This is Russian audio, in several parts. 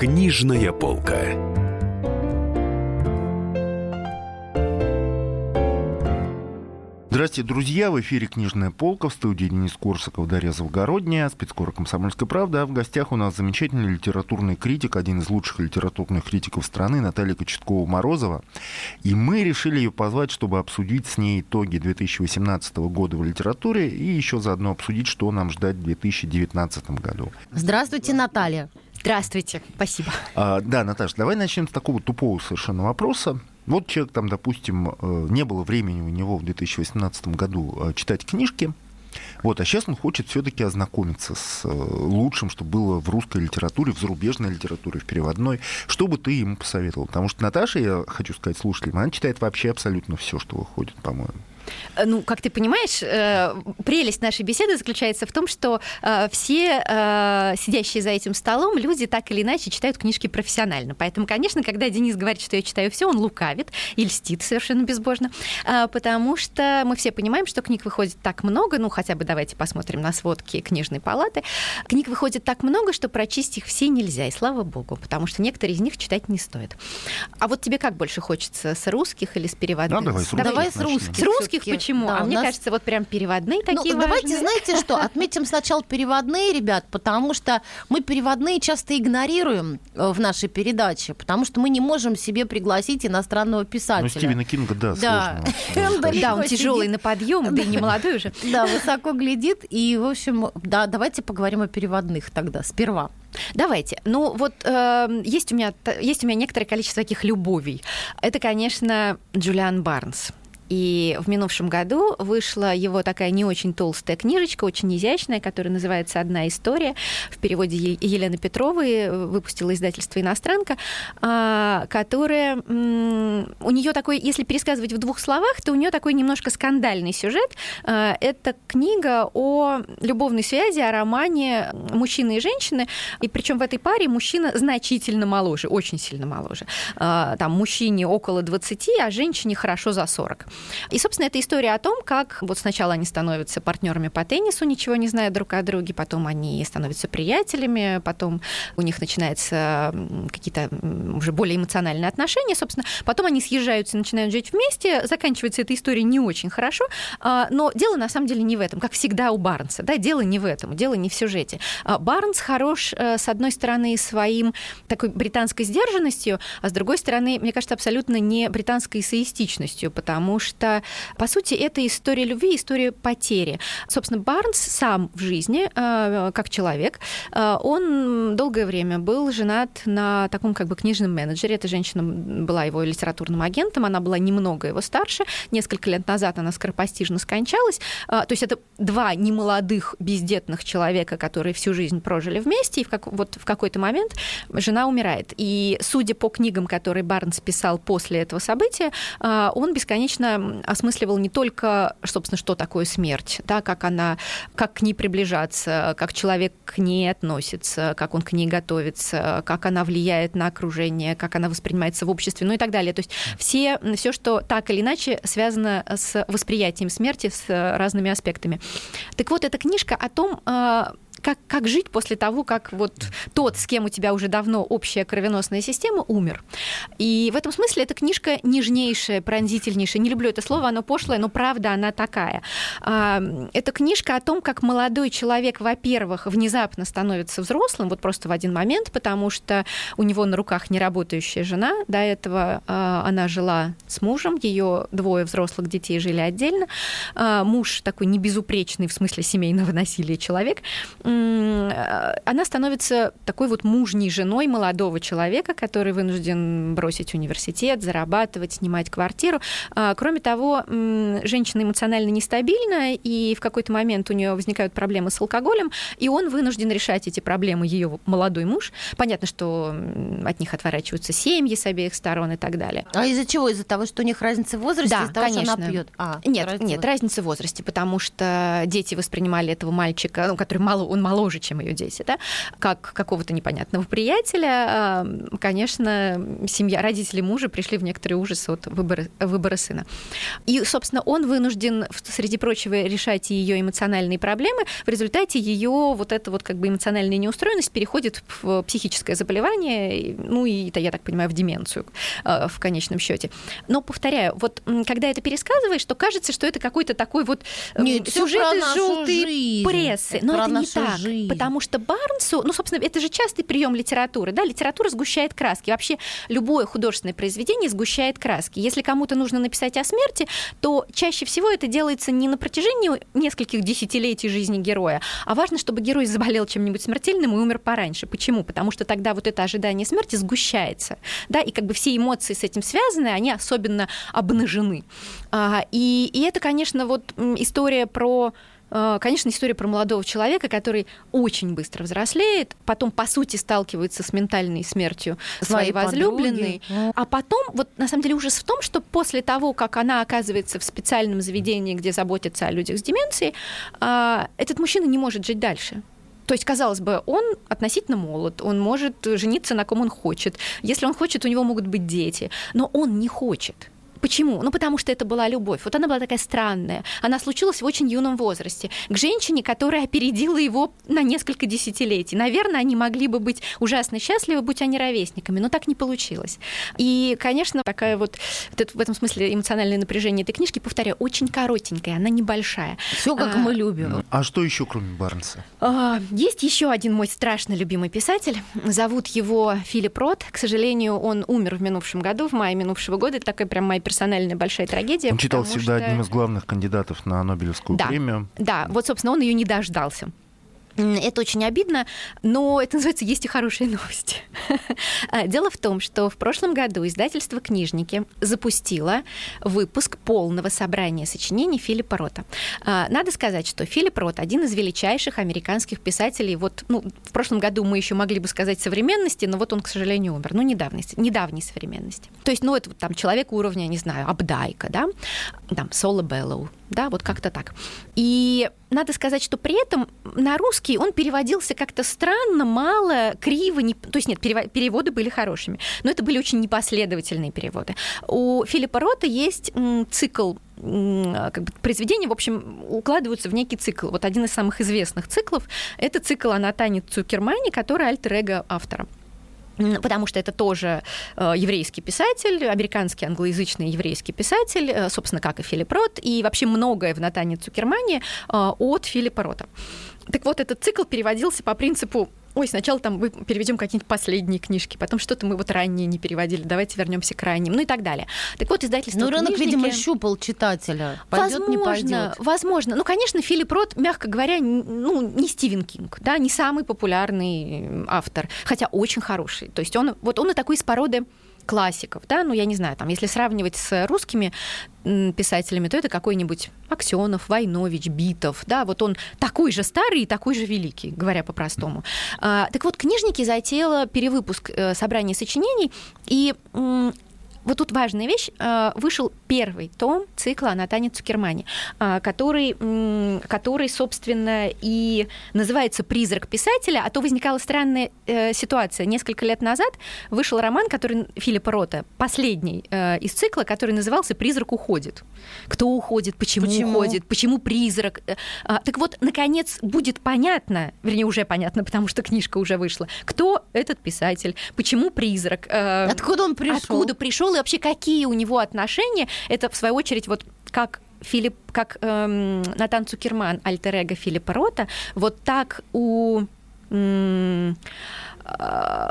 Книжная полка. Здравствуйте, друзья! В эфире «Книжная полка» в студии Денис Корсаков, Дарья Завгородняя, спецкор «Комсомольская правда». А в гостях у нас замечательный литературный критик, один из лучших литературных критиков страны, Наталья Кочеткова-Морозова. И мы решили ее позвать, чтобы обсудить с ней итоги 2018 года в литературе и еще заодно обсудить, что нам ждать в 2019 году. Здравствуйте, Наталья. Здравствуйте, спасибо. А, да, Наташа, давай начнем с такого тупого совершенно вопроса. Вот человек там, допустим, э, не было времени у него в 2018 году э, читать книжки, вот, а сейчас он хочет все-таки ознакомиться с э, лучшим, что было в русской литературе, в зарубежной литературе, в переводной. Что бы ты ему посоветовал? Потому что Наташа, я хочу сказать слушателям, она читает вообще абсолютно все, что выходит, по-моему. Э, ну, как ты понимаешь, э, прелесть нашей беседы заключается в том, что э, все сидящие за этим столом люди так или иначе читают книжки профессионально. Поэтому, конечно, когда Денис говорит, что я читаю все, он лукавит и льстит совершенно безбожно, потому что мы все понимаем, что книг выходит так много, ну, хотя бы давайте посмотрим на сводки книжной палаты. Книг выходит так много, что прочесть их все нельзя, и слава богу, потому что некоторые из них читать не стоит. А вот тебе как больше хочется, с русских или с переводных? Ну, давай с русских. Давай с русских. С русских русских почему? Да, а мне нас... кажется, вот прям переводные ну, такие ну, Давайте, знаете что, отметим сначала переводные, ребят, потому что мы переводные часто игнорируем э, в нашей передаче, потому что мы не можем себе пригласить иностранного писателя. Ну, Стивена Кинга, да, да. сложно. Да, он тяжелый на подъем, да и не молодой уже. Да, высоко глядит. И, в общем, да, давайте поговорим о переводных тогда сперва. Давайте. Ну вот э, есть у меня есть у меня некоторое количество таких любовей. Это, конечно, Джулиан Барнс. И в минувшем году вышла его такая не очень толстая книжечка, очень изящная, которая называется «Одна история». В переводе Елены Петровой э, выпустила издательство «Иностранка», а, которая... У нее такой, если пересказывать в двух словах, то у нее такой немножко скандальный сюжет. А, это книга о любовной связи, о романе мужчины и женщины. И причем в этой паре мужчина значительно моложе, очень сильно моложе. А, там мужчине около 20, а женщине хорошо за 40. И, собственно, это история о том, как вот сначала они становятся партнерами по теннису, ничего не зная друг о друге, потом они становятся приятелями, потом у них начинаются какие-то уже более эмоциональные отношения, собственно, потом они съезжаются и начинают жить вместе, заканчивается эта история не очень хорошо, а, но дело на самом деле не в этом, как всегда у Барнса, да, дело не в этом, дело не в сюжете. А, Барнс хорош, э, с одной стороны, своим такой британской сдержанностью, а с другой стороны, мне кажется, абсолютно не британской эссеистичностью, потому что что, по сути, это история любви, история потери. Собственно, Барнс сам в жизни, э, как человек, э, он долгое время был женат на таком как бы книжном менеджере. Эта женщина была его литературным агентом, она была немного его старше. Несколько лет назад она скоропостижно скончалась. Э, то есть это два немолодых бездетных человека, которые всю жизнь прожили вместе, и в как, вот в какой-то момент жена умирает. И судя по книгам, которые Барнс писал после этого события, он бесконечно осмысливал не только, собственно, что такое смерть, да, как она, как к ней приближаться, как человек к ней относится, как он к ней готовится, как она влияет на окружение, как она воспринимается в обществе, ну и так далее. То есть все, все, что так или иначе связано с восприятием смерти, с разными аспектами. Так вот, эта книжка о том, а, как, как жить после того, как вот тот, с кем у тебя уже давно общая кровеносная система, умер. И в этом смысле эта книжка нежнейшая, пронзительнейшая. Не люблю это слово, оно пошлое, но правда она такая. А, это книжка о том, как молодой человек, во-первых, внезапно становится взрослым, вот просто в один момент, потому что у него на руках неработающая жена. До этого а, она жила с мужем, ее двое взрослых детей жили отдельно. А, муж такой небезупречный в смысле семейного насилия человек она становится такой вот мужней женой молодого человека, который вынужден бросить университет, зарабатывать, снимать квартиру. А, кроме того, женщина эмоционально нестабильна, и в какой-то момент у нее возникают проблемы с алкоголем, и он вынужден решать эти проблемы, ее молодой муж. Понятно, что от них отворачиваются семьи с обеих сторон и так далее. А из-за чего? Из-за того, что у них разница в возрасте? Да, того, конечно. Она пьет? А, нет, разница нет, разница в возрасте, потому что дети воспринимали этого мальчика, ну, который мало, он он моложе, чем ее дети, да, как какого-то непонятного приятеля, конечно, семья, родители мужа пришли в некоторый ужас от выбора, выбора сына. И, собственно, он вынужден, среди прочего, решать ее эмоциональные проблемы. В результате ее вот эта вот как бы эмоциональная неустроенность переходит в психическое заболевание, ну и, это, я так понимаю, в деменцию э, в конечном счете. Но, повторяю, вот когда это пересказываешь, то кажется, что это какой-то такой вот Нет, сюжет из желтой прессы. Это Но это не так, жизнь. потому что Барнсу, ну, собственно, это же частый прием литературы, да, литература сгущает краски. Вообще любое художественное произведение сгущает краски. Если кому-то нужно написать о смерти, то чаще всего это делается не на протяжении нескольких десятилетий жизни героя, а важно, чтобы герой заболел чем-нибудь смертельным и умер пораньше. Почему? Потому что тогда вот это ожидание смерти сгущается, да, и как бы все эмоции с этим связаны, они особенно обнажены. А, и, и это, конечно, вот история про конечно, история про молодого человека, который очень быстро взрослеет, потом, по сути, сталкивается с ментальной смертью своей, своей возлюбленной. Подруги. А потом, вот на самом деле ужас в том, что после того, как она оказывается в специальном заведении, где заботятся о людях с деменцией, а, этот мужчина не может жить дальше. То есть, казалось бы, он относительно молод, он может жениться на ком он хочет. Если он хочет, у него могут быть дети. Но он не хочет. Почему? Ну, потому что это была любовь. Вот она была такая странная. Она случилась в очень юном возрасте. К женщине, которая опередила его на несколько десятилетий. Наверное, они могли бы быть ужасно счастливы, будь они ровесниками, но так не получилось. И, конечно, такая вот, вот в этом смысле эмоциональное напряжение этой книжки, повторяю, очень коротенькая, она небольшая. Все как а, мы любим. А что еще, кроме Барнса? А, есть еще один мой страшно любимый писатель. Зовут его Филипп Рот. К сожалению, он умер в минувшем году, в мае минувшего года. Это такая прям моя персональная большая трагедия. Он читал всегда что... одним из главных кандидатов на Нобелевскую да, премию. Да, вот, собственно, он ее не дождался. Это очень обидно, но это называется «Есть и хорошие новости». А, дело в том, что в прошлом году издательство «Книжники» запустило выпуск полного собрания сочинений Филиппа Рота. А, надо сказать, что Филипп Рот – один из величайших американских писателей. Вот, ну, в прошлом году мы еще могли бы сказать современности, но вот он, к сожалению, умер. Ну, недавней, недавней современности. То есть, ну, это вот, там человек уровня, не знаю, Абдайка, да, там, Соло Беллоу, да, вот как-то так. И надо сказать, что при этом на русский он переводился как-то странно, мало, криво, не... то есть нет, переводы были хорошими, но это были очень непоследовательные переводы. У Филиппа Рота есть цикл как бы, произведения, в общем, укладываются в некий цикл. Вот один из самых известных циклов – это цикл о Натане Цукермане, который альтер-эго автора потому что это тоже э, еврейский писатель, американский англоязычный еврейский писатель, э, собственно, как и Филипп Рот, и вообще многое в Натане Цукермане э, от Филиппа Рота. Так вот, этот цикл переводился по принципу ой, сначала там мы переведем какие-нибудь последние книжки, потом что-то мы вот ранние не переводили, давайте вернемся к ранним, ну и так далее. Так вот, издательство Ну, рынок, книжники... видимо, щупал читателя. Пойдет, возможно, не пойдет. возможно. Ну, конечно, Филипп Рот, мягко говоря, ну, не Стивен Кинг, да, не самый популярный автор, хотя очень хороший. То есть он, вот он и такой из породы классиков, да, ну, я не знаю, там, если сравнивать с русскими писателями, то это какой-нибудь Аксенов, Войнович, Битов, да, вот он такой же старый и такой же великий, говоря по-простому. А, так вот, книжники затеяла перевыпуск э, собрания сочинений, и вот тут важная вещь. Э, вышел первый том цикла Натани Цукермани, э, который, который, собственно, и называется «Призрак писателя», а то возникала странная э, ситуация. Несколько лет назад вышел роман, который Филиппа Рота, последний из цикла, который назывался «Призрак уходит». Кто уходит, почему, почему? уходит, почему призрак. Так вот, наконец, будет понятно, вернее, уже понятно, потому что книжка уже вышла, кто этот писатель, почему призрак. Откуда он пришел? Откуда пришел и вообще какие у него отношения. Это, в свою очередь, вот как Филипп, как эм, Натан Цукерман, альтер-эго Филиппа Рота, вот так у эм,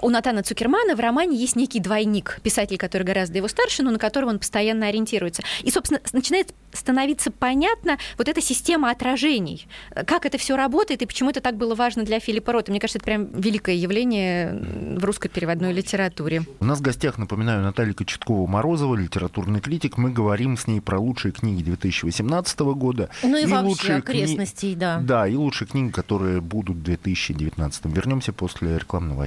у Натана Цукермана в романе есть некий двойник, писатель, который гораздо его старше, но на которого он постоянно ориентируется. И, собственно, начинает становиться понятна вот эта система отражений, как это все работает и почему это так было важно для Филиппа Рота. Мне кажется, это прям великое явление в русской переводной литературе. У нас в гостях, напоминаю, Наталья Кочеткова-Морозова, литературный критик. Мы говорим с ней про лучшие книги 2018 года. Ну и, и вообще лучшие окрестностей, кни... да. Да, и лучшие книги, которые будут в 2019. Вернемся после рекламного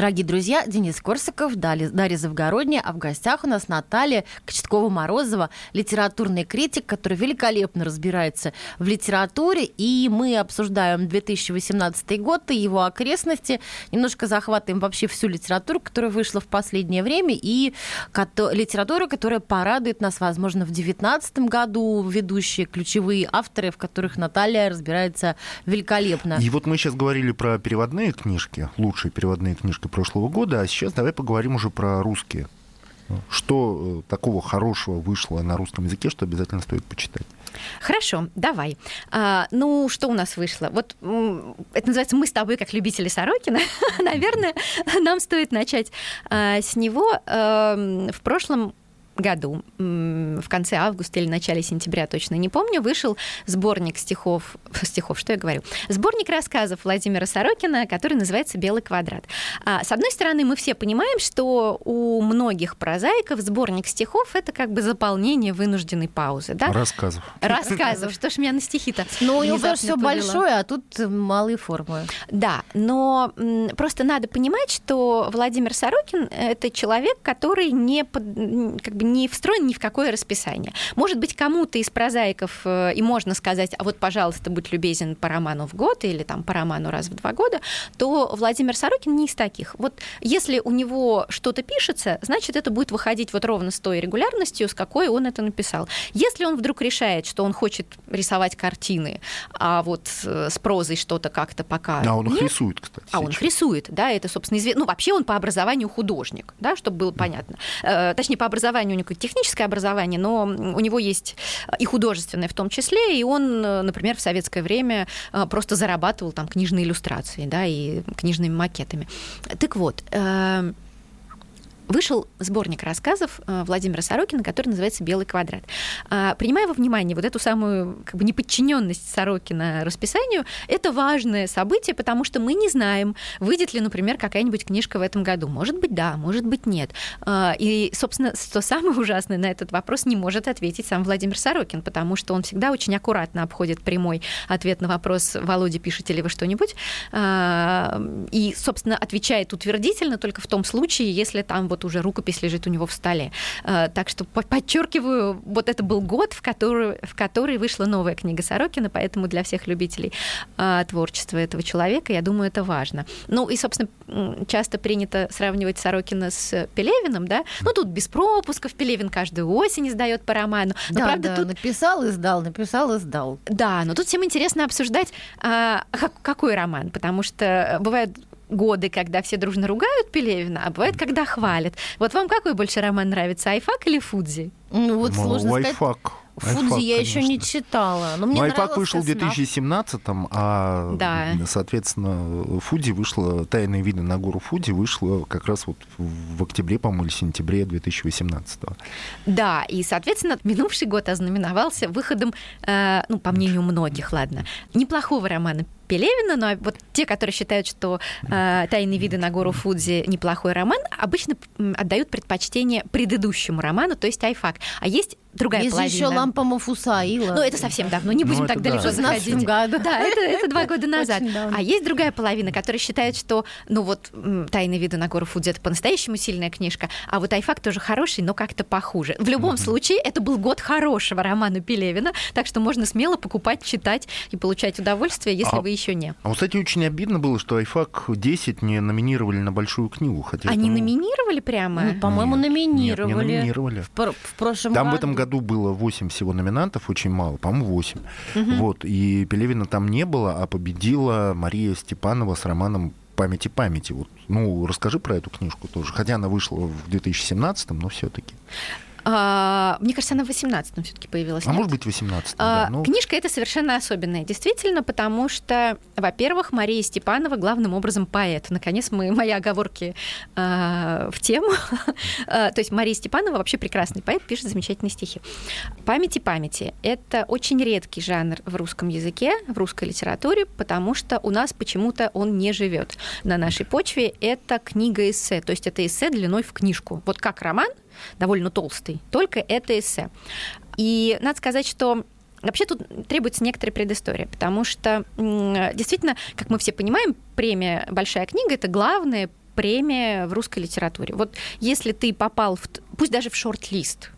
Дорогие друзья, Денис Корсаков, Дарья Завгородняя, а в гостях у нас Наталья Кочеткова-Морозова, литературный критик, который великолепно разбирается в литературе, и мы обсуждаем 2018 год и его окрестности, немножко захватываем вообще всю литературу, которая вышла в последнее время, и литературу, которая порадует нас, возможно, в 2019 году, ведущие ключевые авторы, в которых Наталья разбирается великолепно. И вот мы сейчас говорили про переводные книжки, лучшие переводные книжки прошлого года, а сейчас давай поговорим уже про русские. Что э, такого хорошего вышло на русском языке, что обязательно стоит почитать? Хорошо, давай. А, ну, что у нас вышло? Вот это называется «Мы с тобой как любители Сорокина». Наверное, нам стоит начать а, с него. А, в прошлом году, в конце августа или начале сентября, точно не помню, вышел сборник стихов, стихов, что я говорю, сборник рассказов Владимира Сорокина, который называется «Белый квадрат». А, с одной стороны, мы все понимаем, что у многих прозаиков сборник стихов — это как бы заполнение вынужденной паузы, да? Рассказов. Рассказов. Что ж меня на стихи-то Ну, у него все большое, а тут малые формы. Да, но просто надо понимать, что Владимир Сорокин — это человек, который не, как бы не встроен ни в какое расписание. Может быть, кому-то из прозаиков э, и можно сказать, а вот, пожалуйста, будь любезен по роману в год или там по роману раз в два года, то Владимир Сорокин не из таких. Вот если у него что-то пишется, значит, это будет выходить вот ровно с той регулярностью, с какой он это написал. Если он вдруг решает, что он хочет рисовать картины, а вот э, с прозой что-то как-то пока... А он их нет, рисует, кстати. А он их рисует, да, это, собственно, известно. Ну, вообще он по образованию художник, да, чтобы было понятно. Э, точнее, по образованию него техническое образование, но у него есть и художественное в том числе, и он, например, в советское время э, просто зарабатывал там книжные иллюстрации, да, и книжными макетами. Так вот, э, вышел сборник рассказов э, Владимира Сорокина, который называется «Белый квадрат». А, принимая во внимание вот эту самую как бы, неподчиненность Сорокина расписанию, это важное событие, потому что мы не знаем, выйдет ли, например, какая-нибудь книжка в этом году. Может быть, да, может быть, нет. А, и, собственно, что самое ужасное на этот вопрос не может ответить сам Владимир Сорокин, потому что он всегда очень аккуратно обходит прямой ответ на вопрос «Володя, пишете ли вы что-нибудь?» а, и, собственно, отвечает утвердительно только в том случае, если там вот вот уже рукопись лежит у него в столе. Э, так что подчеркиваю, вот это был год, в который, в который вышла новая книга Сорокина, поэтому для всех любителей э, творчества этого человека, я думаю, это важно. Ну и, собственно, часто принято сравнивать Сорокина с Пелевиным, да? Ну тут без пропусков, Пелевин каждую осень издает по роману. Но, да, правда, да, тут... написал и сдал, написал и сдал. Да, но тут всем интересно обсуждать, а, какой роман, потому что бывают годы, когда все дружно ругают Пелевина, а бывает, когда хвалят. Вот вам какой больше роман нравится, Айфак или Фудзи? Ну, вот Мол, сложно сказать. Фудзи я еще не читала. Но мне Айфак вышел в 2017-м, а, да. соответственно, Фудзи вышла, «Тайные виды на гору Фудзи» вышла как раз вот в октябре, по-моему, или сентябре 2018-го. Да, и, соответственно, минувший год ознаменовался выходом, э, ну, по мнению многих, ладно, неплохого романа Пелевина, но вот те, которые считают, что э, «Тайные виды на гору Фудзи» неплохой роман, обычно отдают предпочтение предыдущему роману, то есть «Айфак». А есть другая есть половина. еще лампа Мафусаила. Ну, это совсем давно, не будем ну, так далеко да. заходить. году. Да, это, это два года назад. А есть другая половина, которая считает, что, ну вот, «Тайные виды на гору Фудзи» — это по-настоящему сильная книжка, а вот «Айфак» тоже хороший, но как-то похуже. В любом mm-hmm. случае, это был год хорошего романа Пелевина, так что можно смело покупать, читать и получать удовольствие, если а, вы еще не. А вот, кстати, очень обидно было, что «Айфак 10» не номинировали на большую книгу. Хотя Они это, ну... номинировали прямо? Ну, по-моему, номинировали. Нет, не номинировали. В, в прошлом Там году. в этом году было 8 всего номинантов, очень мало, по-моему, 8. Угу. Вот, и Пелевина там не было, а победила Мария Степанова с романом памяти памяти. Вот, ну, расскажи про эту книжку тоже. Хотя она вышла в 2017, но все-таки. А, мне кажется, она в 18-м все-таки появилась. А нет? может быть, в 18 а, да, но... Книжка это совершенно особенная, действительно, потому что, во-первых, Мария Степанова главным образом поэт. Наконец, мы, мои оговорки э, в тему. То есть Мария Степанова вообще прекрасный поэт, пишет замечательные стихи. Памяти памяти – это очень редкий жанр в русском языке, в русской литературе, потому что у нас почему-то он не живет на нашей почве. Это книга-эссе, то есть это эссе длиной в книжку. Вот как роман – довольно толстый, только это эссе. И надо сказать, что Вообще тут требуется некоторая предыстория, потому что действительно, как мы все понимаем, премия «Большая книга» — это главная премия в русской литературе. Вот если ты попал, в, пусть даже в шорт-лист,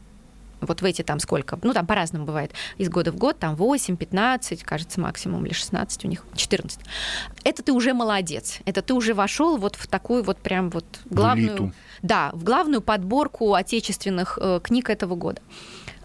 вот в эти там сколько, ну там по-разному бывает, из года в год, там 8, 15, кажется, максимум, или 16 у них, 14. Это ты уже молодец, это ты уже вошел вот в такую вот прям вот главную... Да, в главную подборку отечественных э, книг этого года.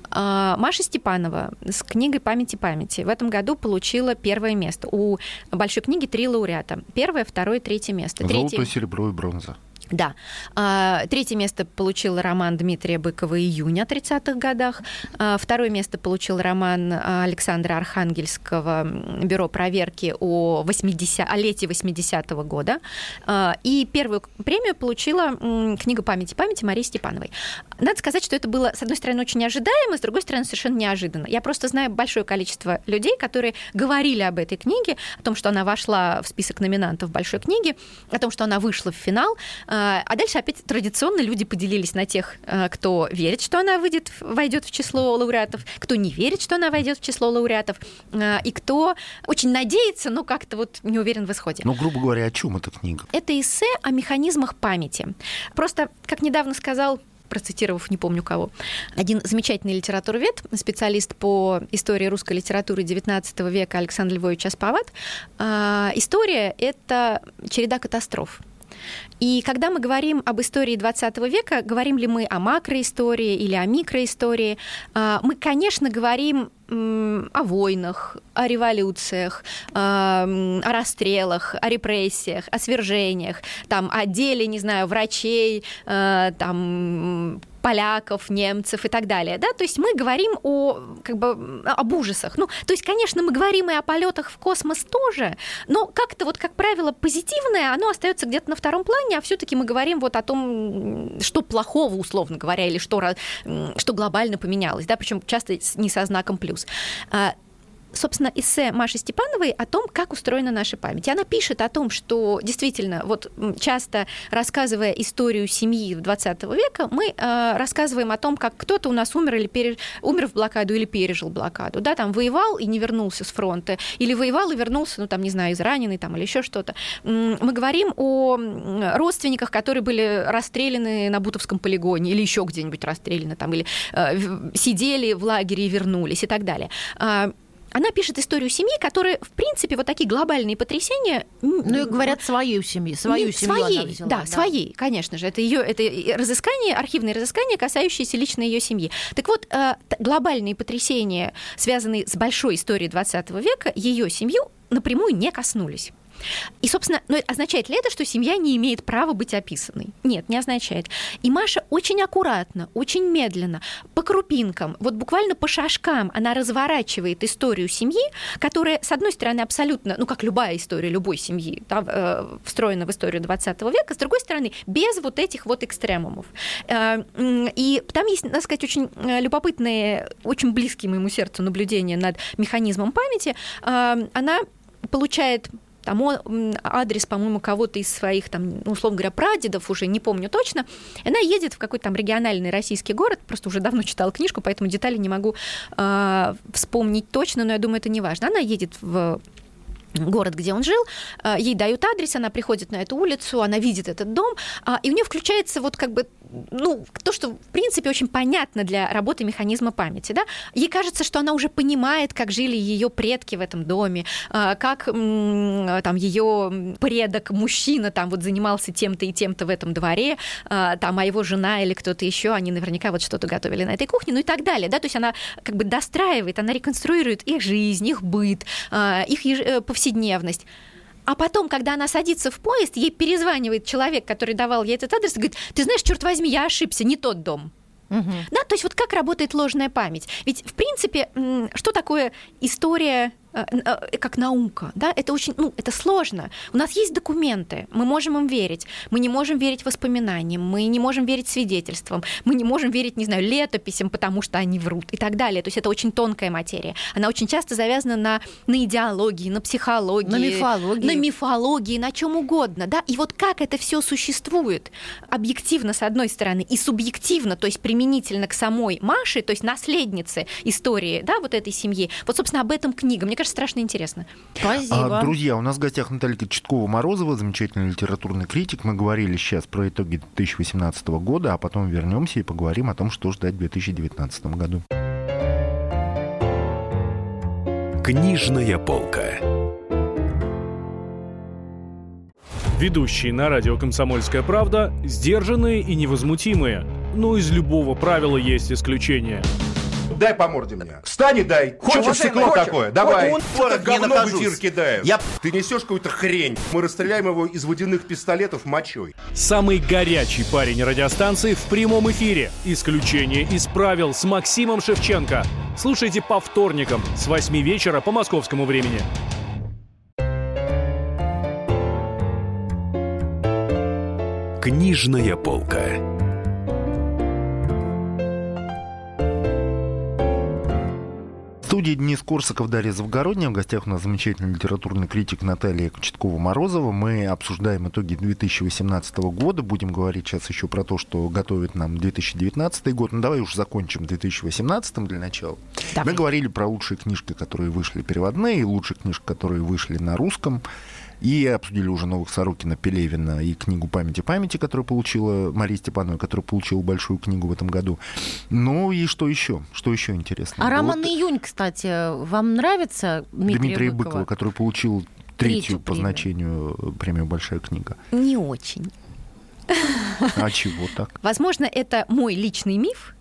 А, Маша Степанова с книгой «Памяти памяти» в этом году получила первое место. У большой книги три лауреата. Первое, второе, третье место. Золото, третье... серебро и бронза. Да. А, третье место получил роман Дмитрия Быкова «Июня» о 30-х годах. А, второе место получил роман Александра Архангельского «Бюро проверки» о, 80... о лете 80-го года. А, и первую премию получила книга «Памяти памяти» Марии Степановой. Надо сказать, что это было, с одной стороны, очень ожидаемо, с другой стороны, совершенно неожиданно. Я просто знаю большое количество людей, которые говорили об этой книге, о том, что она вошла в список номинантов большой книги, о том, что она вышла в финал, а, а дальше опять традиционно люди поделились на тех, э, кто верит, что она выйдет, войдет в число лауреатов, кто не верит, что она войдет в число лауреатов, э, и кто очень надеется, но как-то вот не уверен в исходе. Ну, грубо говоря, о чем эта книга? Это эссе о механизмах памяти. Просто, как недавно сказал процитировав не помню кого. Один замечательный литературовед, специалист по истории русской литературы XIX века Александр Львович Аспават. А, история — это череда катастроф. И когда мы говорим об истории 20 века, говорим ли мы о макроистории или о микроистории, а, мы, конечно, говорим о войнах, о революциях, о расстрелах, о репрессиях, о свержениях, там, о деле, не знаю, врачей, э, там, поляков, немцев и так далее, да, то есть мы говорим о, как бы, об ужасах. Ну, то есть, конечно, мы говорим и о полетах в космос тоже, но как-то вот, как правило, позитивное, оно остается где-то на втором плане, а все-таки мы говорим вот о том, что плохого, условно говоря, или что, что глобально поменялось, да, причем часто не со знаком плюс а, собственно, эссе Маши Степановой о том, как устроена наша память. Она пишет о том, что действительно, вот часто рассказывая историю семьи 20 века, мы э, рассказываем о том, как кто-то у нас умер или переж... умер в блокаду или пережил блокаду, да, там воевал и не вернулся с фронта, или воевал и вернулся, ну там, не знаю, израненный там или еще что-то. Мы говорим о родственниках, которые были расстреляны на Бутовском полигоне или еще где-нибудь расстреляны там, или э, сидели в лагере и вернулись и так далее. Она пишет историю семьи, которая, в принципе, вот такие глобальные потрясения... Ну, и говорят, свою семью, свою семью своей, она взяла, да, да, своей, конечно же. Это ее это разыскание, архивные разыскания, касающиеся лично ее семьи. Так вот, э, глобальные потрясения, связанные с большой историей 20 века, ее семью напрямую не коснулись. И, собственно, ну, означает ли это, что семья не имеет права быть описанной? Нет, не означает. И Маша очень аккуратно, очень медленно, по крупинкам, вот буквально по шажкам она разворачивает историю семьи, которая, с одной стороны, абсолютно, ну, как любая история любой семьи, да, э, встроена в историю 20 века, с другой стороны, без вот этих вот экстремумов. Э, и там есть, надо сказать, очень э, любопытные, очень близкие моему сердцу наблюдения над механизмом памяти. Э, она получает там адрес, по-моему, кого-то из своих, там, условно говоря, прадедов, уже не помню точно. Она едет в какой-то там региональный российский город, просто уже давно читала книжку, поэтому детали не могу э, вспомнить точно, но я думаю, это не важно. Она едет в город, где он жил, а, ей дают адрес, она приходит на эту улицу, она видит этот дом, а, и у нее включается вот как бы ну, то, что, в принципе, очень понятно для работы механизма памяти, да, ей кажется, что она уже понимает, как жили ее предки в этом доме, а, как там ее предок, мужчина, там вот занимался тем-то и тем-то в этом дворе, а, там, а его жена или кто-то еще, они наверняка вот что-то готовили на этой кухне, ну и так далее, да, то есть она как бы достраивает, она реконструирует их жизнь, их быт, а, их э, повседневность. А потом, когда она садится в поезд, ей перезванивает человек, который давал ей этот адрес, и говорит, ты знаешь, черт возьми, я ошибся, не тот дом. Угу. Да, то есть вот как работает ложная память? Ведь, в принципе, что такое история как наука, да, это очень, ну, это сложно. У нас есть документы, мы можем им верить, мы не можем верить воспоминаниям, мы не можем верить свидетельствам, мы не можем верить, не знаю, летописям, потому что они врут и так далее. То есть это очень тонкая материя. Она очень часто завязана на, на идеологии, на психологии, на мифологии, на мифологии, на чем угодно, да. И вот как это все существует объективно с одной стороны и субъективно, то есть применительно к самой Маше, то есть наследнице истории, да, вот этой семьи. Вот, собственно, об этом книга. Мне кажется, кажется, страшно интересно. Спасибо. А, друзья, у нас в гостях Наталья Читкова-Морозова, замечательный литературный критик. Мы говорили сейчас про итоги 2018 года, а потом вернемся и поговорим о том, что ждать в 2019 году. Книжная полка. Ведущие на радио «Комсомольская правда» сдержанные и невозмутимые. Но из любого правила есть исключение – дай по морде мне. Встань и дай. Хочешь стекло такое? Давай. Это говно в эфир кидаешь. Я... Ты несешь какую-то хрень. Мы расстреляем его из водяных пистолетов мочой. Самый горячий парень радиостанции в прямом эфире. Исключение из правил с Максимом Шевченко. Слушайте по вторникам с 8 вечера по московскому времени. Книжная полка. Студии Денис Корсаков, Дарья Завгородняя. В гостях у нас замечательный литературный критик Наталья Кочеткова-Морозова. Мы обсуждаем итоги 2018 года. Будем говорить сейчас еще про то, что готовит нам 2019 год. Ну, давай уж закончим 2018 для начала. Давай. Мы говорили про лучшие книжки, которые вышли переводные, и лучшие книжки, которые вышли на русском. И обсудили уже новых Сорокина, Пелевина и книгу «Памяти памяти», которую получила Мария Степанова, которая получила большую книгу в этом году. Ну и что еще? Что еще интересно? А роман вот... «Июнь», кстати, вам нравится Дмитрия, Дмитрия Быкова? Быкова, который получил третью, третью по значению премию «Большая книга». Не очень. А чего так? Возможно, это мой личный миф,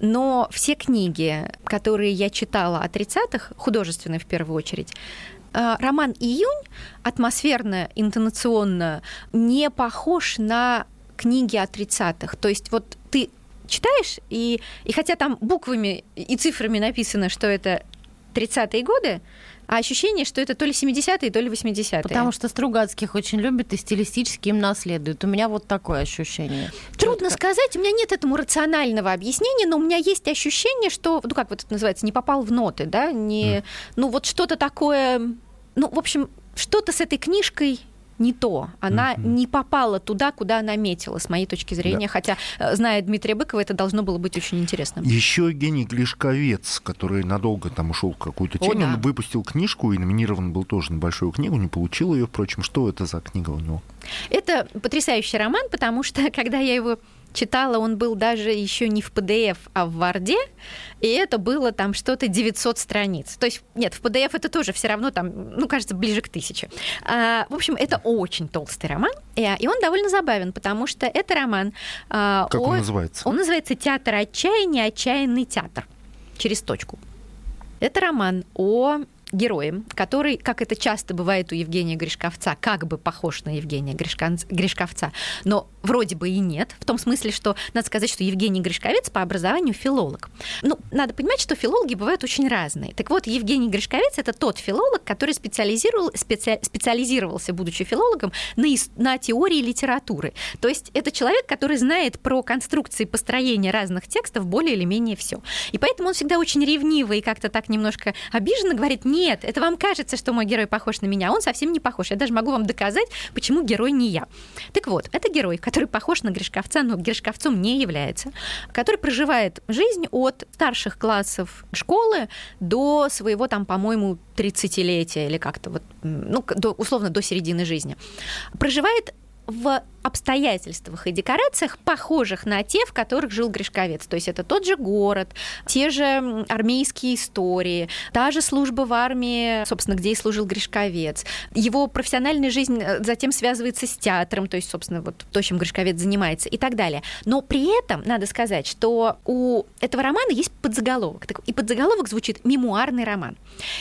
но все книги, которые я читала о 30-х, художественные в первую очередь, Э, роман «Июнь» атмосферно, интонационно не похож на книги о 30-х. То есть вот ты читаешь, и, и хотя там буквами и цифрами написано, что это 30-е годы, а ощущение, что это то ли 70-е, то ли 80-е. Потому что Стругацких очень любят и стилистически им наследуют. У меня вот такое ощущение. Трудно Четко. сказать, у меня нет этому рационального объяснения, но у меня есть ощущение, что, ну как вот это называется, не попал в ноты, да, не, mm. ну вот что-то такое, ну, в общем, что-то с этой книжкой не то. Она mm-hmm. не попала туда, куда она метила, с моей точки зрения. Да. Хотя, э, зная Дмитрия Быкова, это должно было быть очень интересно. Еще Евгений Глишковец, который надолго там ушел в какую-то тему, да. он выпустил книжку и номинирован был тоже на большую книгу, не получил ее, впрочем. Что это за книга у него? Это потрясающий роман, потому что, когда я его читала, он был даже еще не в PDF, а в Варде, и это было там что-то 900 страниц. То есть, нет, в PDF это тоже все равно там, ну, кажется, ближе к тысяче. А, в общем, это очень толстый роман, и, он довольно забавен, потому что это роман... А, как о, он называется? Он называется «Театр отчаяния. Отчаянный театр». Через точку. Это роман о героем, который, как это часто бывает у Евгения Гришковца, как бы похож на Евгения Гришковца, но вроде бы и нет, в том смысле, что надо сказать, что Евгений Гришковец по образованию филолог. Ну, надо понимать, что филологи бывают очень разные. Так вот, Евгений Гришковец — это тот филолог, который специализировал, специ, специализировался, будучи филологом, на, на теории литературы. То есть это человек, который знает про конструкции построения разных текстов более или менее все. И поэтому он всегда очень ревниво и как-то так немножко обиженно говорит, не нет, это вам кажется, что мой герой похож на меня, а он совсем не похож. Я даже могу вам доказать, почему герой не я. Так вот, это герой, который похож на Гришковца, но Гришковцом не является, который проживает жизнь от старших классов школы до своего там, по-моему, 30-летия или как-то вот, ну, до, условно, до середины жизни. Проживает в обстоятельствах и декорациях, похожих на те, в которых жил Гришковец. То есть это тот же город, те же армейские истории, та же служба в армии, собственно, где и служил Гришковец. Его профессиональная жизнь э, затем связывается с театром, то есть, собственно, вот то, чем Гришковец занимается и так далее. Но при этом надо сказать, что у этого романа есть подзаголовок. И подзаголовок звучит «мемуарный роман».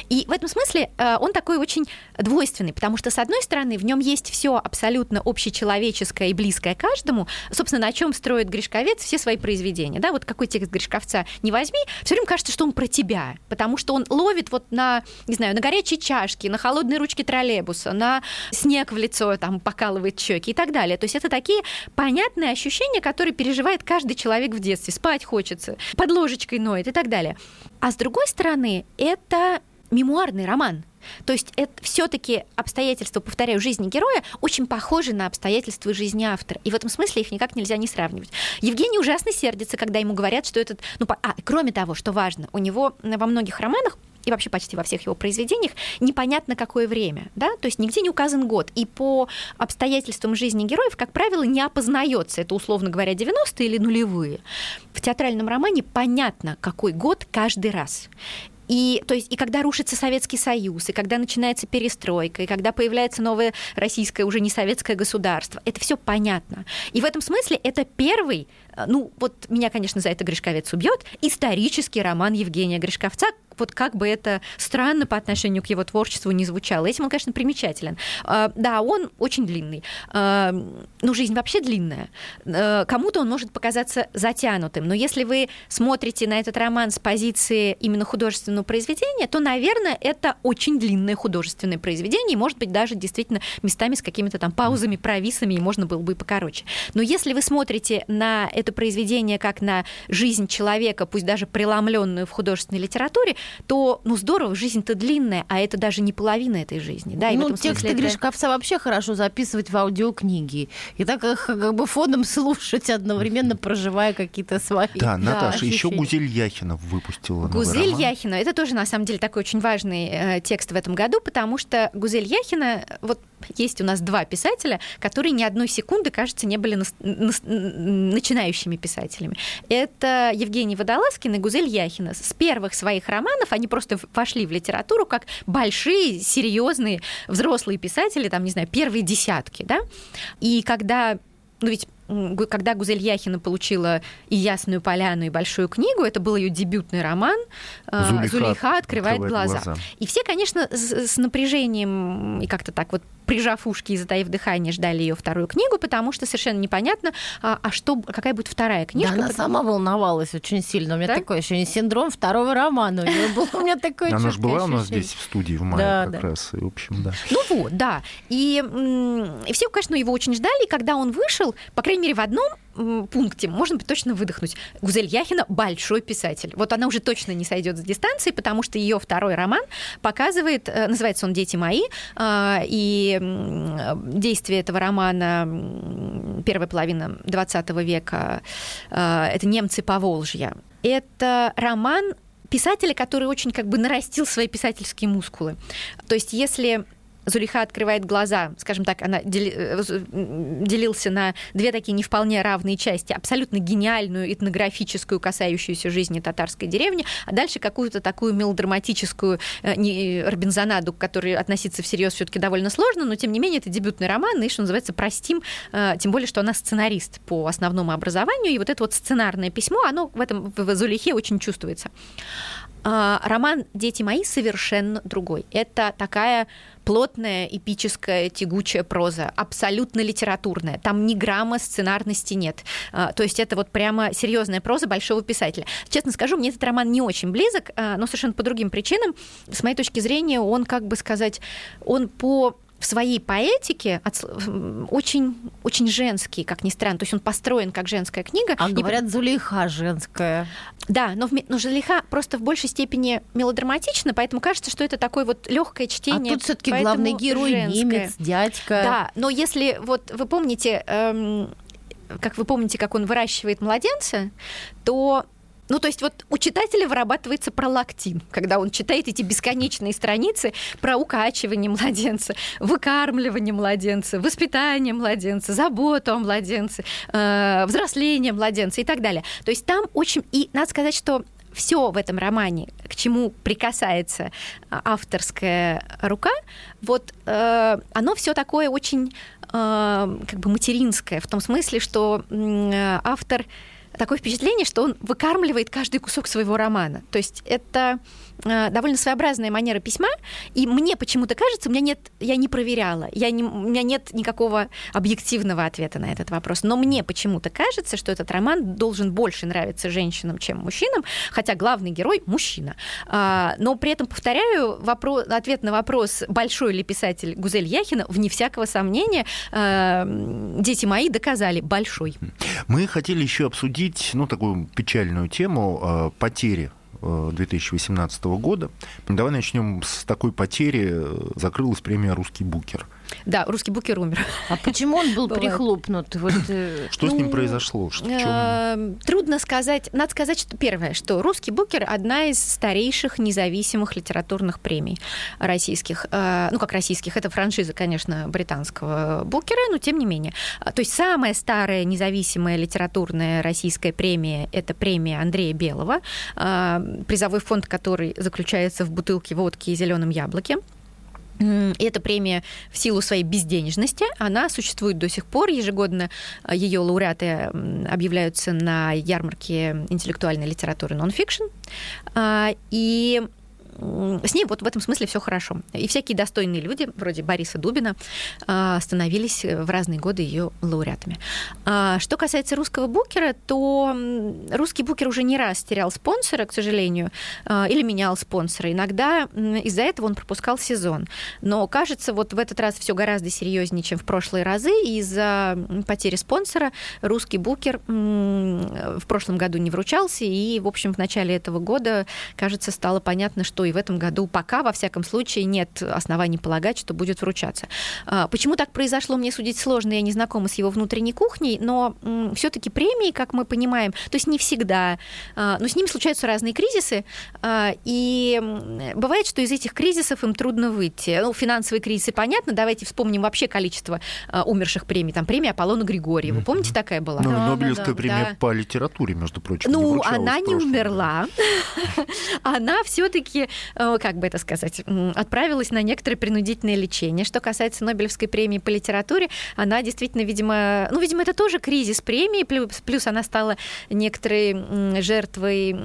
И в этом смысле э, он такой очень двойственный, потому что, с одной стороны, в нем есть все абсолютно общее общечеловеческое и близкое каждому, собственно, на чем строит Гришковец все свои произведения. Да, вот какой текст Гришковца не возьми, все время кажется, что он про тебя, потому что он ловит вот на, не знаю, на горячей чашке, на холодной ручке троллейбуса, на снег в лицо, там, покалывает щеки и так далее. То есть это такие понятные ощущения, которые переживает каждый человек в детстве. Спать хочется, под ложечкой ноет и так далее. А с другой стороны, это мемуарный роман. То есть это все-таки обстоятельства, повторяю, жизни героя очень похожи на обстоятельства жизни автора. И в этом смысле их никак нельзя не сравнивать. Евгений ужасно сердится, когда ему говорят, что этот... Ну, а, кроме того, что важно, у него во многих романах и вообще почти во всех его произведениях непонятно какое время, да, то есть нигде не указан год, и по обстоятельствам жизни героев, как правило, не опознается, это условно говоря 90-е или нулевые. В театральном романе понятно, какой год каждый раз. И, то есть, и когда рушится Советский Союз, и когда начинается перестройка, и когда появляется новое российское, уже не советское государство, это все понятно. И в этом смысле это первый, э, ну, вот меня, конечно, за это Гришковец убьет, исторический роман Евгения Гришковца, вот как бы это странно по отношению к его творчеству не звучало. Этим он, конечно, примечателен. А, да, он очень длинный. А, ну, жизнь вообще длинная. А, кому-то он может показаться затянутым, но если вы смотрите на этот роман с позиции именно художественного произведения, то, наверное, это очень длинное художественное произведение, и, может быть, даже действительно местами с какими-то там паузами, провисами, и можно было бы и покороче. Но если вы смотрите на это произведение как на жизнь человека, пусть даже преломленную в художественной литературе, то, ну, здорово, жизнь-то длинная, а это даже не половина этой жизни. Да, и ну, тексты это... Гришковца вообще хорошо записывать в аудиокниги. И так их как бы фоном слушать, одновременно проживая какие-то свои Да, Наташа, ощущения. еще Гузель Яхина выпустила Гузель Яхина, это тоже, на самом деле, такой очень важный э, текст в этом году, потому что Гузель Яхина, вот есть у нас два писателя, которые ни одной секунды, кажется, не были нас, нас, начинающими писателями. Это Евгений Водолазкин и Гузель Яхина. С первых своих романов они просто вошли в литературу как большие, серьезные взрослые писатели, там, не знаю, первые десятки, да. И когда ну ведь когда Гузель Яхина получила и «Ясную поляну», и «Большую книгу», это был ее дебютный роман э, «Зулейха, Зулейха открывает, открывает глаза. глаза». И все, конечно, с, с напряжением и как-то так вот прижав ушки и затаив дыхание, ждали ее вторую книгу, потому что совершенно непонятно, а, а что, какая будет вторая книжка. Да, она потому... сама волновалась очень сильно. У меня да? такое ощущение, синдром второго романа. У нее был у меня такое Она же была у нас здесь в студии в мае да, как да. раз. И, в общем, да. Ну вот, да. И, и все, конечно, его очень ждали. И когда он вышел, по крайней мере, в одном пункте можно точно выдохнуть. Гузель Яхина большой писатель. Вот она уже точно не сойдет с дистанции, потому что ее второй роман показывает, э, называется он «Дети мои», а, и действие этого романа первая половина 20 века а, это «Немцы по Волжье». Это роман писателя, который очень как бы нарастил свои писательские мускулы. То есть если Зулиха открывает глаза, скажем так, она э, делился на две такие не вполне равные части, абсолютно гениальную этнографическую, касающуюся жизни татарской деревни, а дальше какую-то такую мелодраматическую э, не, Робинзонаду, к которой относиться всерьез все-таки довольно сложно, но тем не менее это дебютный роман, и что называется простим, э, тем более, что она сценарист по основному образованию, и вот это вот сценарное письмо, оно в этом в Зулихе очень чувствуется. А, роман «Дети мои» совершенно другой. Это такая плотная, эпическая, тягучая проза, абсолютно литературная. Там ни грамма сценарности нет. А, то есть это вот прямо серьезная проза большого писателя. Честно скажу, мне этот роман не очень близок, а, но совершенно по другим причинам. С моей точки зрения, он, как бы сказать, он по в своей поэтике очень, очень женский, как ни странно. То есть он построен как женская книга. А говорят, Зулейха женская. Да, но, в, но Зулейха просто в большей степени мелодраматична, поэтому кажется, что это такое вот легкое чтение. А тут все-таки главный герой женское. немец, дядька. Да, но если вот вы помните, эм, как вы помните, как он выращивает младенца, то ну, то есть вот у читателя вырабатывается пролактин, когда он читает эти бесконечные страницы про укачивание младенца, выкармливание младенца, воспитание младенца, заботу о младенце, э, взросление младенца и так далее. То есть там очень... И надо сказать, что все в этом романе, к чему прикасается авторская рука, вот э, оно все такое очень э, как бы материнское в том смысле, что э, автор такое впечатление, что он выкармливает каждый кусок своего романа. То есть это довольно своеобразная манера письма, и мне почему-то кажется, у меня нет, я не проверяла, я не, у меня нет никакого объективного ответа на этот вопрос, но мне почему-то кажется, что этот роман должен больше нравиться женщинам, чем мужчинам, хотя главный герой мужчина. А, но при этом, повторяю, вопрос, ответ на вопрос, большой ли писатель Гузель Яхина, вне всякого сомнения, э, дети мои доказали, большой. Мы хотели еще обсудить, ну, такую печальную тему потери 2018 года. Давай начнем с такой потери. Закрылась премия «Русский букер». Да, русский букер умер. А почему он был прихлопнут? Вот, э, что с ним ну, произошло? Что, э, трудно сказать. Надо сказать, что первое, что русский букер одна из старейших независимых литературных премий российских. Э, ну, как российских, это франшиза, конечно, британского букера, но тем не менее. То есть самая старая независимая литературная российская премия – это премия Андрея Белого, призовой фонд, который заключается в бутылке водки и зеленом яблоке. Эта премия в силу своей безденежности, она существует до сих пор. Ежегодно э, ее лауреаты объявляются на ярмарке интеллектуальной литературы нон-фикшн. А, и с ней вот в этом смысле все хорошо. И всякие достойные люди, вроде Бориса Дубина, а, становились в разные годы ее лауреатами. А, что касается русского букера, то русский букер уже не раз терял спонсора, к сожалению, а, или менял спонсора. Иногда из-за этого он пропускал сезон. Но кажется, вот в этот раз все гораздо серьезнее, чем в прошлые разы. Из-за потери спонсора русский букер в прошлом году не вручался. И, в общем, в начале этого года, кажется, стало понятно, что и в этом году пока, во всяком случае, нет оснований полагать, что будет вручаться. А, почему так произошло, мне судить сложно, я не знакома с его внутренней кухней, но все-таки премии, как мы понимаем, то есть не всегда, а, но с ними случаются разные кризисы, а, и бывает, что из этих кризисов им трудно выйти. Ну, финансовые кризисы, понятно, давайте вспомним вообще количество умерших премий. Там премия Аполлона Григорьева, mm-hmm. помните, такая была? Ну, да, Нобелевская да, премия да. по литературе, между прочим, Ну, не она не умерла, она все-таки как бы это сказать, отправилась на некоторое принудительное лечение. Что касается Нобелевской премии по литературе, она действительно, видимо, ну, видимо, это тоже кризис премии, плюс, она стала некоторой жертвой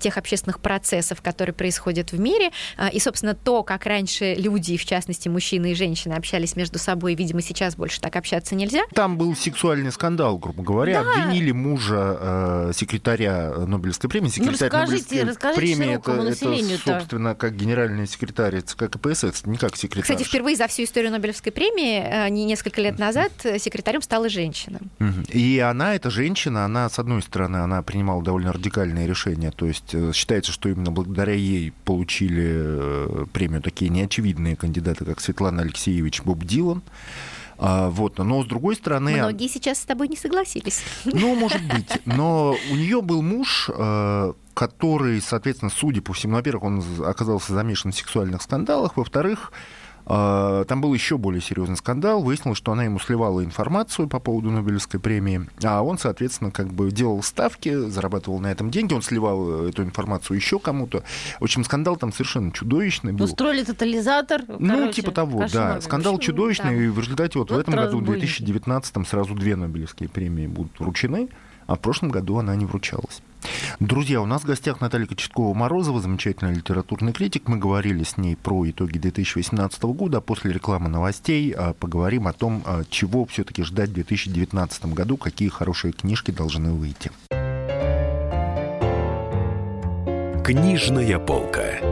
тех общественных процессов, которые происходят в мире. А, и, собственно, то, как раньше люди, в частности, мужчины и женщины, общались между собой, видимо, сейчас больше так общаться нельзя. Там был сексуальный скандал, грубо говоря. Да. Обвинили мужа э, секретаря Нобелевской премии. Ну, Секретарь ну, расскажите, Нобелевской расскажите премии это, это, собственно, как генеральный секретарь ЦК КПСС, не как секретарь. Кстати, впервые за всю историю Нобелевской премии, э, не несколько лет назад, э, секретарем стала женщина. И она, эта женщина, она, с одной стороны, она принимала довольно радикальные решения. То есть э, считается, что именно благодаря ей получили премию такие неочевидные кандидаты, как Светлана Алексеевич Боб Дилан. А, вот, но с другой стороны... Многие сейчас с тобой не согласились. Ну, может быть. Но у нее был муж, который, соответственно, судя по всему, во-первых, он оказался замешан в сексуальных скандалах, во-вторых, а, там был еще более серьезный скандал. Выяснилось, что она ему сливала информацию по поводу Нобелевской премии, а он, соответственно, как бы делал ставки, зарабатывал на этом деньги, он сливал эту информацию еще кому-то. В общем, скандал там совершенно чудовищный был. Устроили тотализатор? Ну, короче, типа того, да. Скандал чудовищный, да. и в результате вот, вот в этом году, в 2019 сразу две Нобелевские премии будут вручены, а в прошлом году она не вручалась. Друзья, у нас в гостях Наталья Кочеткова-Морозова, замечательный литературный критик. Мы говорили с ней про итоги 2018 года. После рекламы новостей а, поговорим о том, а, чего все-таки ждать в 2019 году, какие хорошие книжки должны выйти. Книжная полка.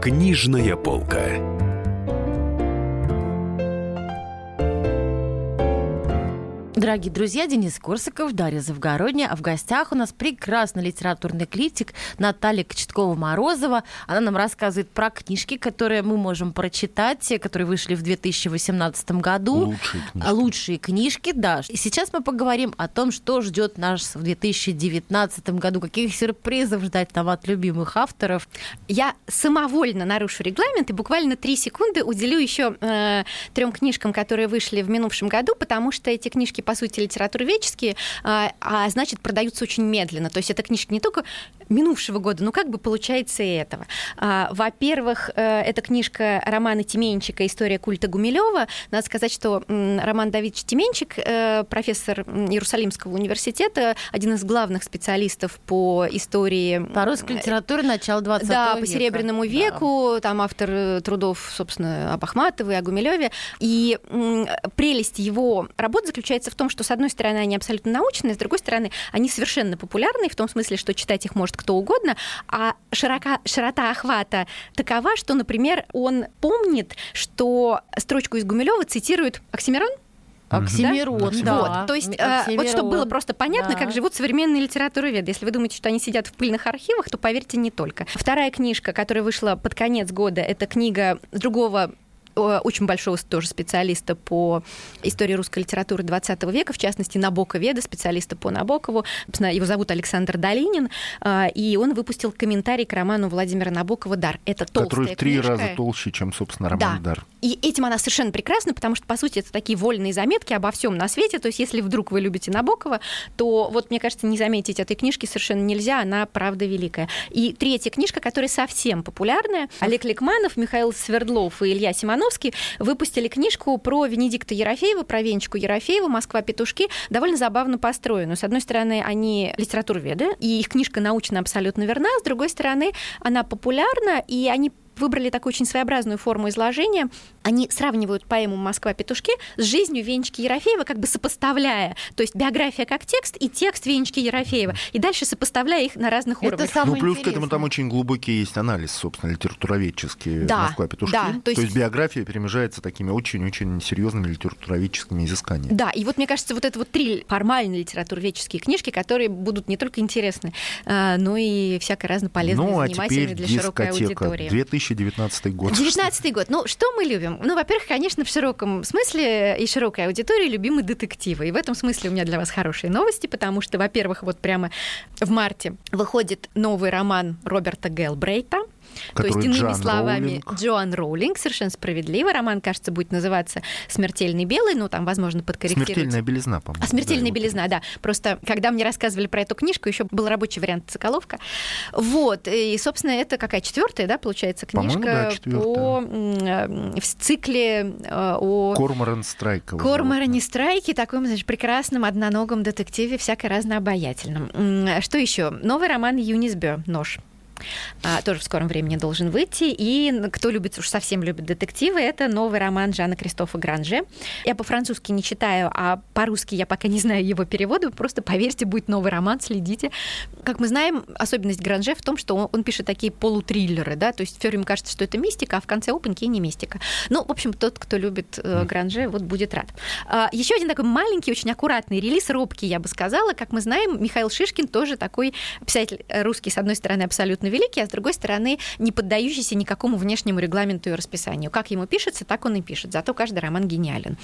Книжная полка. Дорогие друзья, Денис Корсаков, Дарья Завгородняя. А в гостях у нас прекрасный литературный критик Наталья Кочеткова-Морозова. Она нам рассказывает про книжки, которые мы можем прочитать, которые вышли в 2018 году. Лучшие книжки. Лучшие книжки, да. И сейчас мы поговорим о том, что ждет нас в 2019 году, каких сюрпризов ждать нам от любимых авторов. Я самовольно нарушу регламент и буквально три секунды уделю еще э, трем книжкам, которые вышли в минувшем году, потому что эти книжки по сути, литературоведческие, а, а значит, продаются очень медленно. То есть это книжки не только минувшего года, но как бы получается и этого. А, во-первых, э, это книжка романа Тименчика «История культа Гумилева». Надо сказать, что Роман Давидович Тименчик, э, профессор Иерусалимского университета, один из главных специалистов по истории... По русской литературе начала 20 да, века. Да, по Серебряному веку, да. там автор э, трудов, собственно, об Ахматовой, о Гумилеве. И прелесть его работ заключается в том, что, с одной стороны, они абсолютно научные, с другой стороны, они совершенно популярные, в том смысле, что читать их может кто угодно, а широка, широта охвата такова, что, например, он помнит, что строчку из Гумилева цитирует Оксимирон, Оксимирон, да? да. Вот, то есть, Оксимирон. вот чтобы было просто понятно, да. как живут современные литературоведы. Если вы думаете, что они сидят в пыльных архивах, то поверьте, не только. Вторая книжка, которая вышла под конец года, это книга другого очень большого тоже специалиста по истории русской литературы 20 века, в частности, Набоковеда, специалиста по Набокову. Его зовут Александр Долинин, а, и он выпустил комментарий к роману Владимира Набокова «Дар». Это толстая Который в три книжка. раза толще, чем, собственно, роман да. «Дар». И этим она совершенно прекрасна, потому что, по сути, это такие вольные заметки обо всем на свете. То есть, если вдруг вы любите Набокова, то вот, мне кажется, не заметить этой книжки совершенно нельзя, она правда великая. И третья книжка, которая совсем популярная, Олег Ликманов, Михаил Свердлов и Илья Симоновский выпустили книжку про Венедикта Ерофеева, про Венечку Ерофеева «Москва-петушки», довольно забавно построенную. С одной стороны, они литературоведы, и их книжка научно абсолютно верна, с другой стороны, она популярна, и они выбрали такую очень своеобразную форму изложения. Они сравнивают поэму «Москва-петушки» с жизнью Венечки Ерофеева, как бы сопоставляя, то есть биография как текст и текст Венечки Ерофеева, и дальше сопоставляя их на разных Это уровнях. Ну, плюс к этому там очень глубокий есть анализ, собственно, литературоведческий да, «Москва-петушки». Да, то, есть... то есть биография перемежается такими очень-очень серьезными литературоведческими изысканиями. Да, и вот мне кажется, вот это вот три формальные литературоведческие книжки, которые будут не только интересны, а, но и всяко разно полезны ну, и занимательны а для широкой аудитории. 2019 год. 2019 год. Ну, что мы любим? Ну, во-первых, конечно, в широком смысле и широкой аудитории любимы детективы. И в этом смысле у меня для вас хорошие новости, потому что, во-первых, вот прямо в марте выходит новый роман Роберта Гелбрейта то есть, иными Джоан словами, Роулинг. Джоан Роулинг, совершенно справедливо. Роман, кажется, будет называться «Смертельный белый», ну, там, возможно, подкорректируется. Смертельная белизна, по-моему. А смертельная да, белизна, да. Просто когда мне рассказывали про эту книжку, еще был рабочий вариант Соколовка. Вот. И, собственно, это какая четвертая, да, получается, книжка да, по в цикле э, о Корморан Страйк. его Корморане Страйке, таком, значит, прекрасном одноногом детективе, всяко разнообаятельном. М, Что еще? Новый роман Юнисбё «Нож». А, тоже в скором времени должен выйти. И кто любит, уж совсем любит детективы, это новый роман Жана Кристофа Гранже. Я по-французски не читаю, а по-русски я пока не знаю его перевода. Просто поверьте, будет новый роман, следите. Как мы знаем, особенность Гранже в том, что он, он пишет такие полутриллеры, да, то есть все время кажется, что это мистика, а в конце опаньки не мистика. Ну, в общем, тот, кто любит э, Гранже, вот будет рад. А, еще один такой маленький, очень аккуратный релиз, робкий, я бы сказала. Как мы знаем, Михаил Шишкин тоже такой писатель русский, с одной стороны, абсолютно великий, а с другой стороны, не поддающийся никакому внешнему регламенту и расписанию. Как ему пишется, так он и пишет. Зато каждый роман гениален.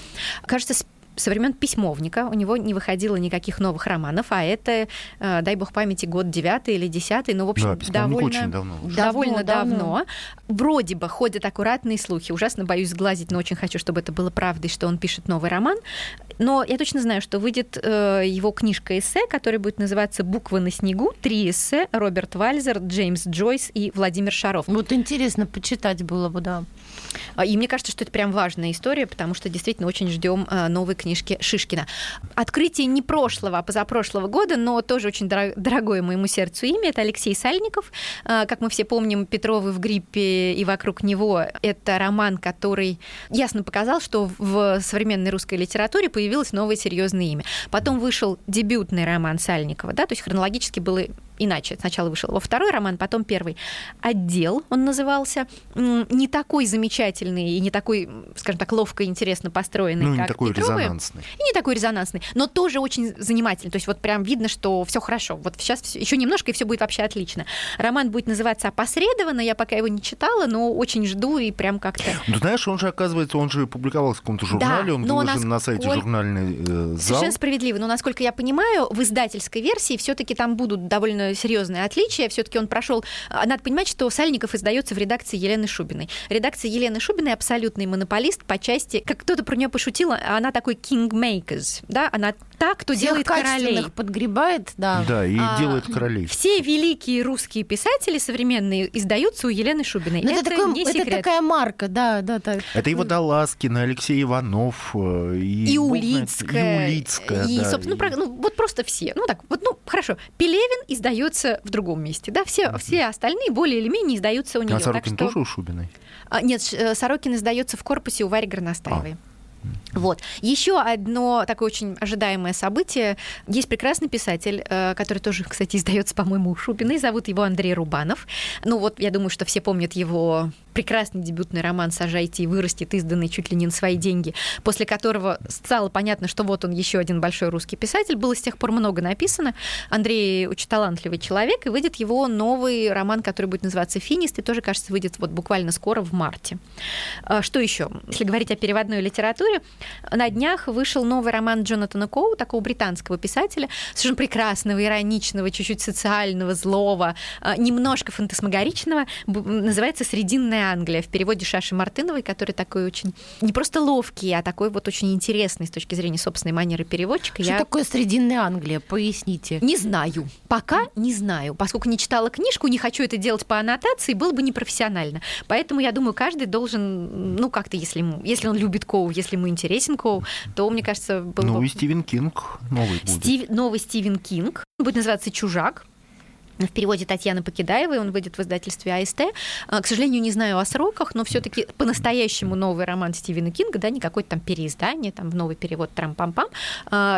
Кажется, со времен письмовника у него не выходило никаких новых романов, а это, э, дай бог памяти, год девятый или десятый, ну, в общем, да, довольно, очень давно, уже. довольно давно, давно. давно. Вроде бы ходят аккуратные слухи. Ужасно боюсь сглазить, но очень хочу, чтобы это было правдой, что он пишет новый роман. Но я точно знаю, что выйдет э, его книжка-эссе, которая будет называться «Буквы на снегу». Три эссе. Роберт Вальзер, Джеймс Джойс и Владимир Шаров. Вот интересно почитать было бы, да. А, И мне кажется, что это прям важная история, потому что действительно очень ждем э, новой книжки Шишкина. Открытие не прошлого, а позапрошлого года, но тоже очень дорог- дорогое моему сердцу имя. Это Алексей Сальников. Э, Как мы все помним, Петровы в гриппе и вокруг него. Это роман, который ясно показал, что в современной русской литературе появилось новое серьезное имя. Потом вышел дебютный роман Сальникова, да, то есть хронологически было иначе. Сначала вышел его второй роман, потом первый. «Отдел» он назывался. Не такой замечательный и не такой, скажем так, ловко и интересно построенный, ну, как не такой Петровы. резонансный. И не такой резонансный, но тоже очень занимательный. То есть вот прям видно, что все хорошо. Вот сейчас еще немножко, и все будет вообще отлично. Роман будет называться «Опосредованно». Я пока его не читала, но очень жду и прям как-то... Ну, знаешь, он же, оказывается, он же публиковался в каком-то журнале, Да, он выложен насколько- на сайте журнальный э, зал. Совершенно справедливо. Но, насколько я понимаю, в издательской версии все-таки там будут довольно серьезные отличия. Все-таки он прошел. а, Надо понимать, что Сальников издается в редакции Елены Шубиной. Редакция Елены Шубиной абсолютный монополист по части, как кто-то про нее пошутил, она такой kingmakers, да, она та, кто Всех делает королей. подгребает, да. Да, и А, делает королей. Все великие русские писатели современные издаются у Елены Шубиной. Ну, это, это такой- не это такая марка, да, да, да. Это и Водолазкин, и Алексей Иванов, э, и, и Улицкая, и Улицкая, и, да, собственно, и- ну, про- ну, вот просто все. Ну так, вот, ну хорошо. Пелевин издается в другом месте, да, все, все остальные более или менее издаются у нее. А Сорокин тоже у Шубиной? нет, Ш- э, Сорокин издается в корпусе у Вари Горностаевой. Вот. Еще одно такое очень ожидаемое событие. Есть прекрасный писатель, э, который тоже, кстати, издается, по-моему, у Шубиной. Зовут его Андрей Рубанов. Ну вот, я думаю, что все помнят его прекрасный дебютный роман «Сажайте и вырастет», изданный чуть ли не на свои деньги, после которого стало понятно, что вот он еще один большой русский писатель. Было с тех пор много написано. Андрей очень талантливый человек, и выйдет его новый роман, который будет называться «Финист», и тоже, кажется, выйдет вот буквально скоро, в марте. А, Что еще? Если говорить о переводной литературе, на днях вышел новый роман Джонатана Коу, такого британского писателя, совершенно прекрасного, ироничного, чуть-чуть социального, злого, а, немножко фантасмагоричного. Называется «Срединная Англия» в переводе Шаши Мартыновой, который такой очень не просто ловкий, а такой вот очень интересный с точки зрения собственной манеры переводчика. Что Я такое Срединная Англия? Поясните. не знаю. Пока не знаю. Поскольку не читала книжку, не хочу это делать по аннотации, было бы непрофессионально. Поэтому я думаю, каждый должен, ну, как-то, если, ему, если он любит Коу, если ему интересен Коу, то, мне кажется, был Ну бы и Стивен Кинг новый будет. Стив- новый Стивен Кинг. Он будет называться «Чужак». В переводе Татьяны Покидаевой он выйдет в издательстве АСТ. А, К сожалению, не знаю о сроках, но все-таки по-настоящему новый роман Стивена Кинга, да, не какое-то там переиздание, там в новый перевод трам-пам-пам.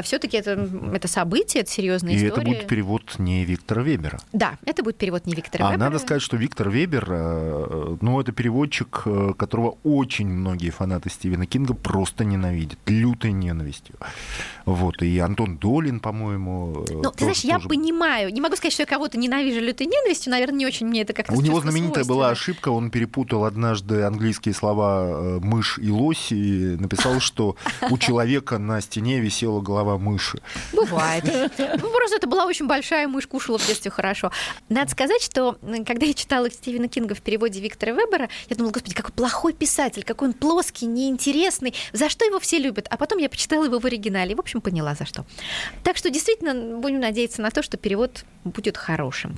Все-таки это, это событие, это серьезная И история. это будет перевод не Виктора Вебера. Да, это будет перевод не Виктора А Вебера. надо сказать, что Виктор Вебер, э, ну, это переводчик, э, которого очень многие фанаты Стивена Кинга просто ненавидят, лютой ненавистью. Вот, и Антон Долин, по-моему, э, Ну, ты знаешь, я тоже- понимаю. Не могу сказать, что я кого-то ненавижу лютой ненавистью. Наверное, не очень мне это как-то У него знаменитая была ошибка, он перепутал однажды английские слова э, «мышь» и «лось» и написал, что у человека на стене висела голова мыши. Бывает. Ну, просто это была очень большая мышь, кушала в детстве хорошо. Надо сказать, что когда я читала Стивена Кинга в переводе Виктора Вебера, я думала, господи, какой плохой писатель, какой он плоский, неинтересный, за что его все любят. А потом я почитала его в оригинале и, в общем, поняла, за что. Так что действительно будем надеяться на то, что перевод будет хорошим.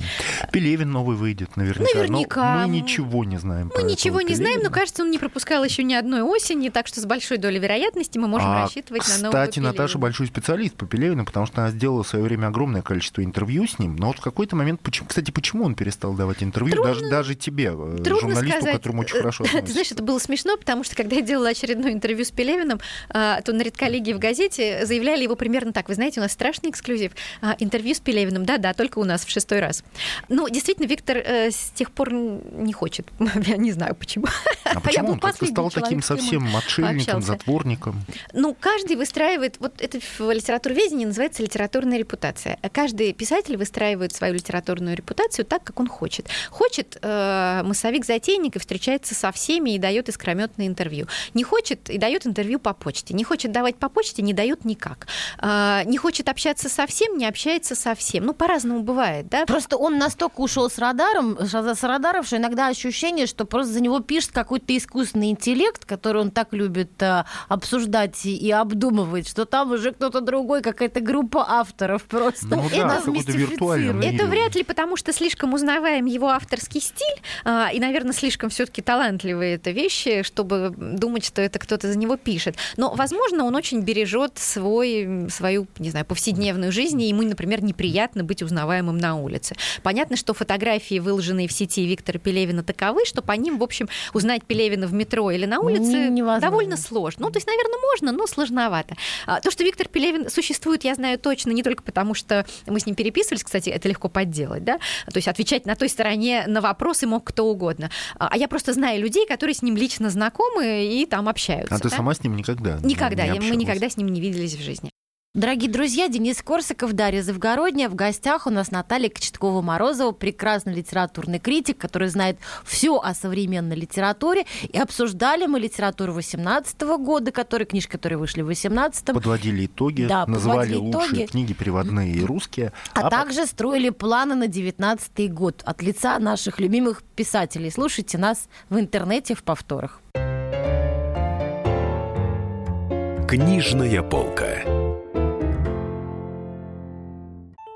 Пелевин новый выйдет, наверняка. Но Наверняка. мы ничего не знаем Мы ничего не знаем, но кажется, он не пропускал еще ни одной осени, так что с большой долей вероятности мы можем А, рассчитывать на нового Кстати, Наташа большой специалист по Пелевину, потому что она сделала в свое время огромное количество интервью с ним. Но вот в какой-то момент, почему, кстати, почему он перестал давать интервью? Трудно- даже, даже тебе, э, Трудно журналисту, сказать. которому очень хорошо Ты относишься. знаешь, это было смешно, потому что когда я делала очередное интервью с Пелевиным, а, то на редколлегии в газете заявляли его примерно так. Вы знаете, у нас страшный эксклюзив. А, Интервью с Пелевиным. Да-да, только у нас в шестой раз. Ну, действительно, Виктор э, с тех пор не хочет. Я не знаю, почему. А почему был он как-то стал человек, таким совсем отшельником, затворником? Ну, каждый выстраивает, вот это в литературоведении называется литературная репутация. Каждый писатель выстраивает свою литературную репутацию так, как он хочет. Хочет э, массовик затейник и встречается со всеми и дает искрометное интервью. Не хочет и дает интервью по почте. Не хочет давать по почте, не дает никак. Э, не хочет общаться со всем, не общается со всем. Ну, по-разному бывает, да? Просто он настолько ушел с радаром, с радаров, что иногда ощущение, что просто за него пишет какой-то искусственный интеллект, который он так любит э, обсуждать и- и обдумывать, что там уже кто-то другой, какая-то группа авторов просто. Ну да, нас мистифицирует. виртуальный мир. Это вряд ли потому, что слишком узнаваем его авторский стиль, а, и, наверное, слишком все-таки талантливые это вещи, чтобы думать, что это кто-то за него пишет. Но, возможно, он очень бережет свой, свою, не знаю, повседневную жизнь, и ему, например, неприятно быть узнаваемым на улице. Понятно, что фотографии, выложенные в сети Виктора Пелевина, таковы, что по ним, в общем, узнать Пелевина в метро или на улице Невозможно. довольно сложно. Ну, то есть, наверное, можно, но сложновато. А, то, что Виктор Пелевин существует, я знаю точно, не только потому, что мы с ним переписывались, кстати, это легко подделать, да, то есть отвечать на той стороне на вопросы мог кто угодно. А, а я просто знаю людей, которые с ним лично знакомы и там общаются. А ты да? сама с ним никогда? Никогда, не мы никогда с ним не виделись в жизни. Дорогие друзья, Денис Корсаков, Дарья Завгородняя. В гостях у нас Наталья Кочеткова-Морозова, прекрасный литературный критик, который знает все о современной литературе. И обсуждали мы литературу 18 года, которые, книжки, которые вышли в 18 Подводили итоги, да, называли подводили лучшие итоги. книги переводные и русские. А, а также строили планы на 19 год от лица наших любимых писателей. Слушайте нас в интернете в повторах. Книжная полка.